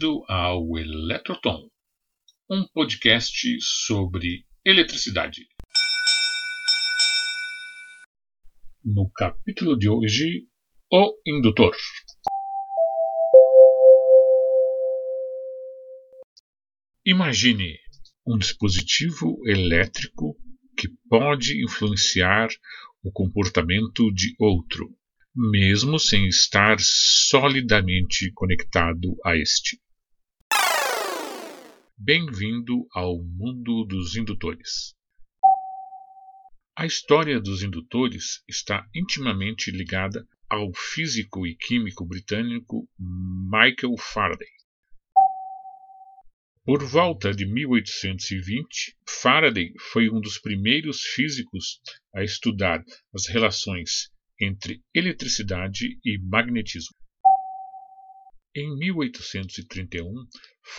Bem-vindo ao Eletrotom, um podcast sobre eletricidade. No capítulo de hoje, o indutor. Imagine um dispositivo elétrico que pode influenciar o comportamento de outro mesmo sem estar solidamente conectado a este. Bem-vindo ao mundo dos indutores. A história dos indutores está intimamente ligada ao físico e químico britânico Michael Faraday. Por volta de 1820, Faraday foi um dos primeiros físicos a estudar as relações entre eletricidade e magnetismo. Em 1831,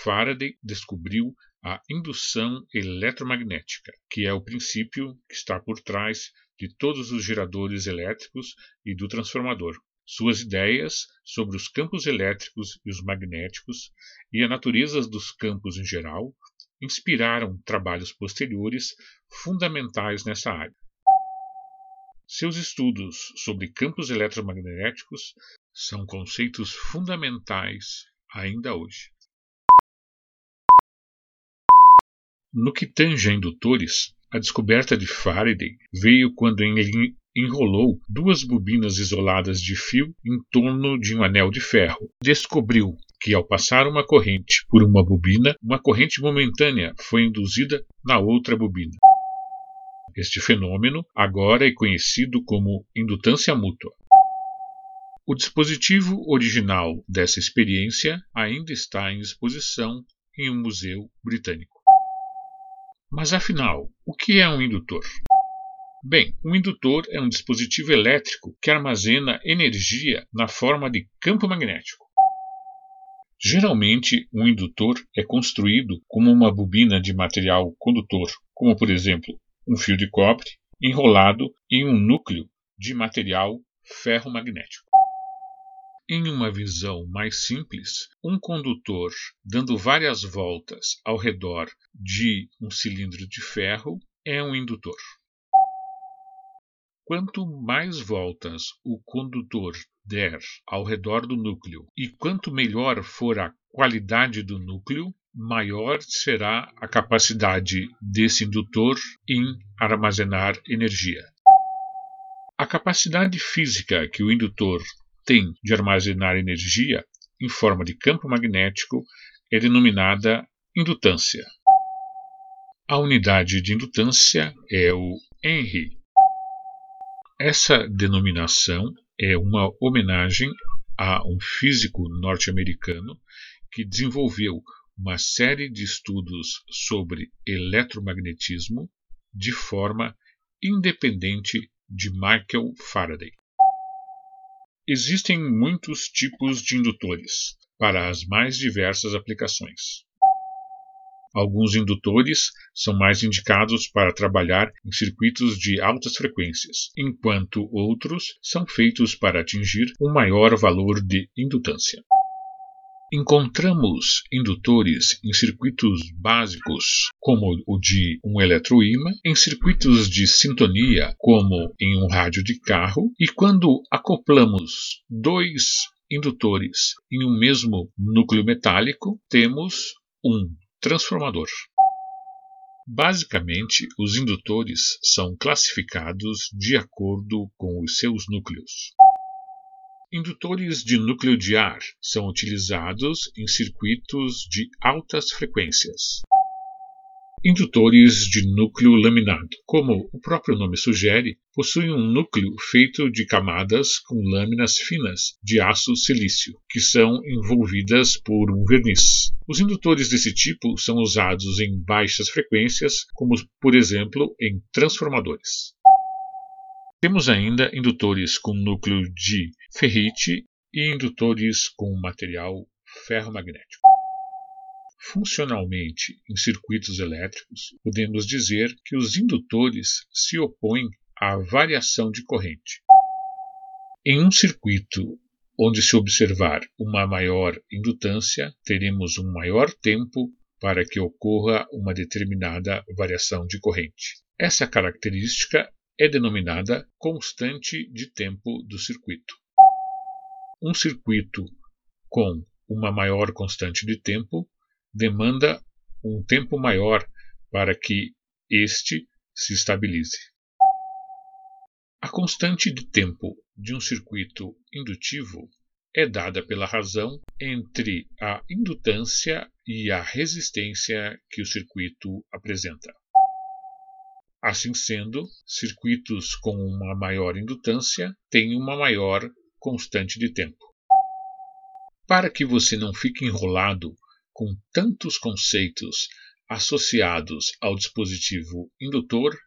Faraday descobriu a indução eletromagnética, que é o princípio que está por trás de todos os geradores elétricos e do transformador. Suas ideias sobre os campos elétricos e os magnéticos e a natureza dos campos em geral inspiraram trabalhos posteriores fundamentais nessa área. Seus estudos sobre campos eletromagnéticos são conceitos fundamentais ainda hoje. No que tange a indutores, a descoberta de Faraday veio quando ele enrolou duas bobinas isoladas de fio em torno de um anel de ferro. Descobriu que, ao passar uma corrente por uma bobina, uma corrente momentânea foi induzida na outra bobina. Este fenômeno agora é conhecido como indutância mútua. O dispositivo original dessa experiência ainda está em exposição em um museu britânico. Mas afinal, o que é um indutor? Bem, um indutor é um dispositivo elétrico que armazena energia na forma de campo magnético. Geralmente, um indutor é construído como uma bobina de material condutor, como por exemplo um fio de cobre enrolado em um núcleo de material ferromagnético. Em uma visão mais simples, um condutor dando várias voltas ao redor de um cilindro de ferro é um indutor. Quanto mais voltas o condutor der ao redor do núcleo e quanto melhor for a qualidade do núcleo, maior será a capacidade desse indutor em armazenar energia. A capacidade física que o indutor tem de armazenar energia em forma de campo magnético é denominada indutância. A unidade de indutância é o Henry. Essa denominação é uma homenagem a um físico norte-americano que desenvolveu uma série de estudos sobre eletromagnetismo de forma independente de Michael Faraday. Existem muitos tipos de indutores para as mais diversas aplicações. Alguns indutores são mais indicados para trabalhar em circuitos de altas frequências, enquanto outros são feitos para atingir um maior valor de indutância. Encontramos indutores em circuitos básicos, como o de um eletroímã, em circuitos de sintonia, como em um rádio de carro, e quando acoplamos dois indutores em um mesmo núcleo metálico, temos um transformador. Basicamente, os indutores são classificados de acordo com os seus núcleos. Indutores de núcleo de ar são utilizados em circuitos de altas frequências. Indutores de núcleo laminado, como o próprio nome sugere, possuem um núcleo feito de camadas com lâminas finas de aço silício, que são envolvidas por um verniz. Os indutores desse tipo são usados em baixas frequências, como por exemplo em transformadores. Temos ainda indutores com núcleo de ferrite e indutores com material ferromagnético. Funcionalmente, em circuitos elétricos, podemos dizer que os indutores se opõem à variação de corrente. Em um circuito onde se observar uma maior indutância, teremos um maior tempo para que ocorra uma determinada variação de corrente. Essa característica é denominada constante de tempo do circuito. Um circuito com uma maior constante de tempo demanda um tempo maior para que este se estabilize. A constante de tempo de um circuito indutivo é dada pela razão entre a indutância e a resistência que o circuito apresenta. Assim sendo, circuitos com uma maior indutância têm uma maior constante de tempo. Para que você não fique enrolado com tantos conceitos associados ao dispositivo indutor,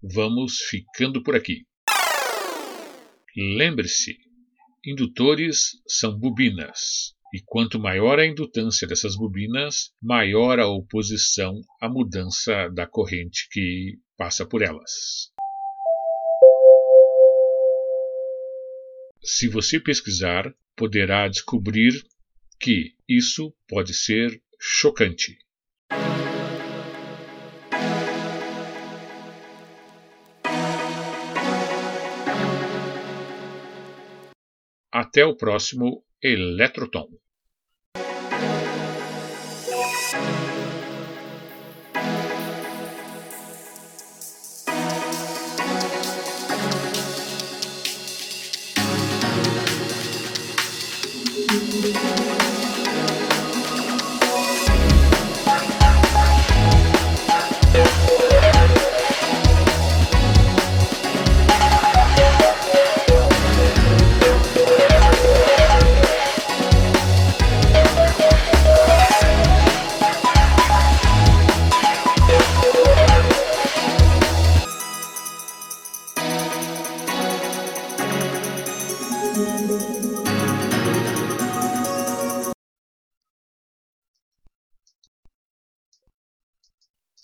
vamos ficando por aqui. Lembre-se, indutores são bobinas, e quanto maior a indutância dessas bobinas, maior a oposição à mudança da corrente que passa por elas. Se você pesquisar, poderá descobrir que isso pode ser chocante. Até o próximo Eletrotom.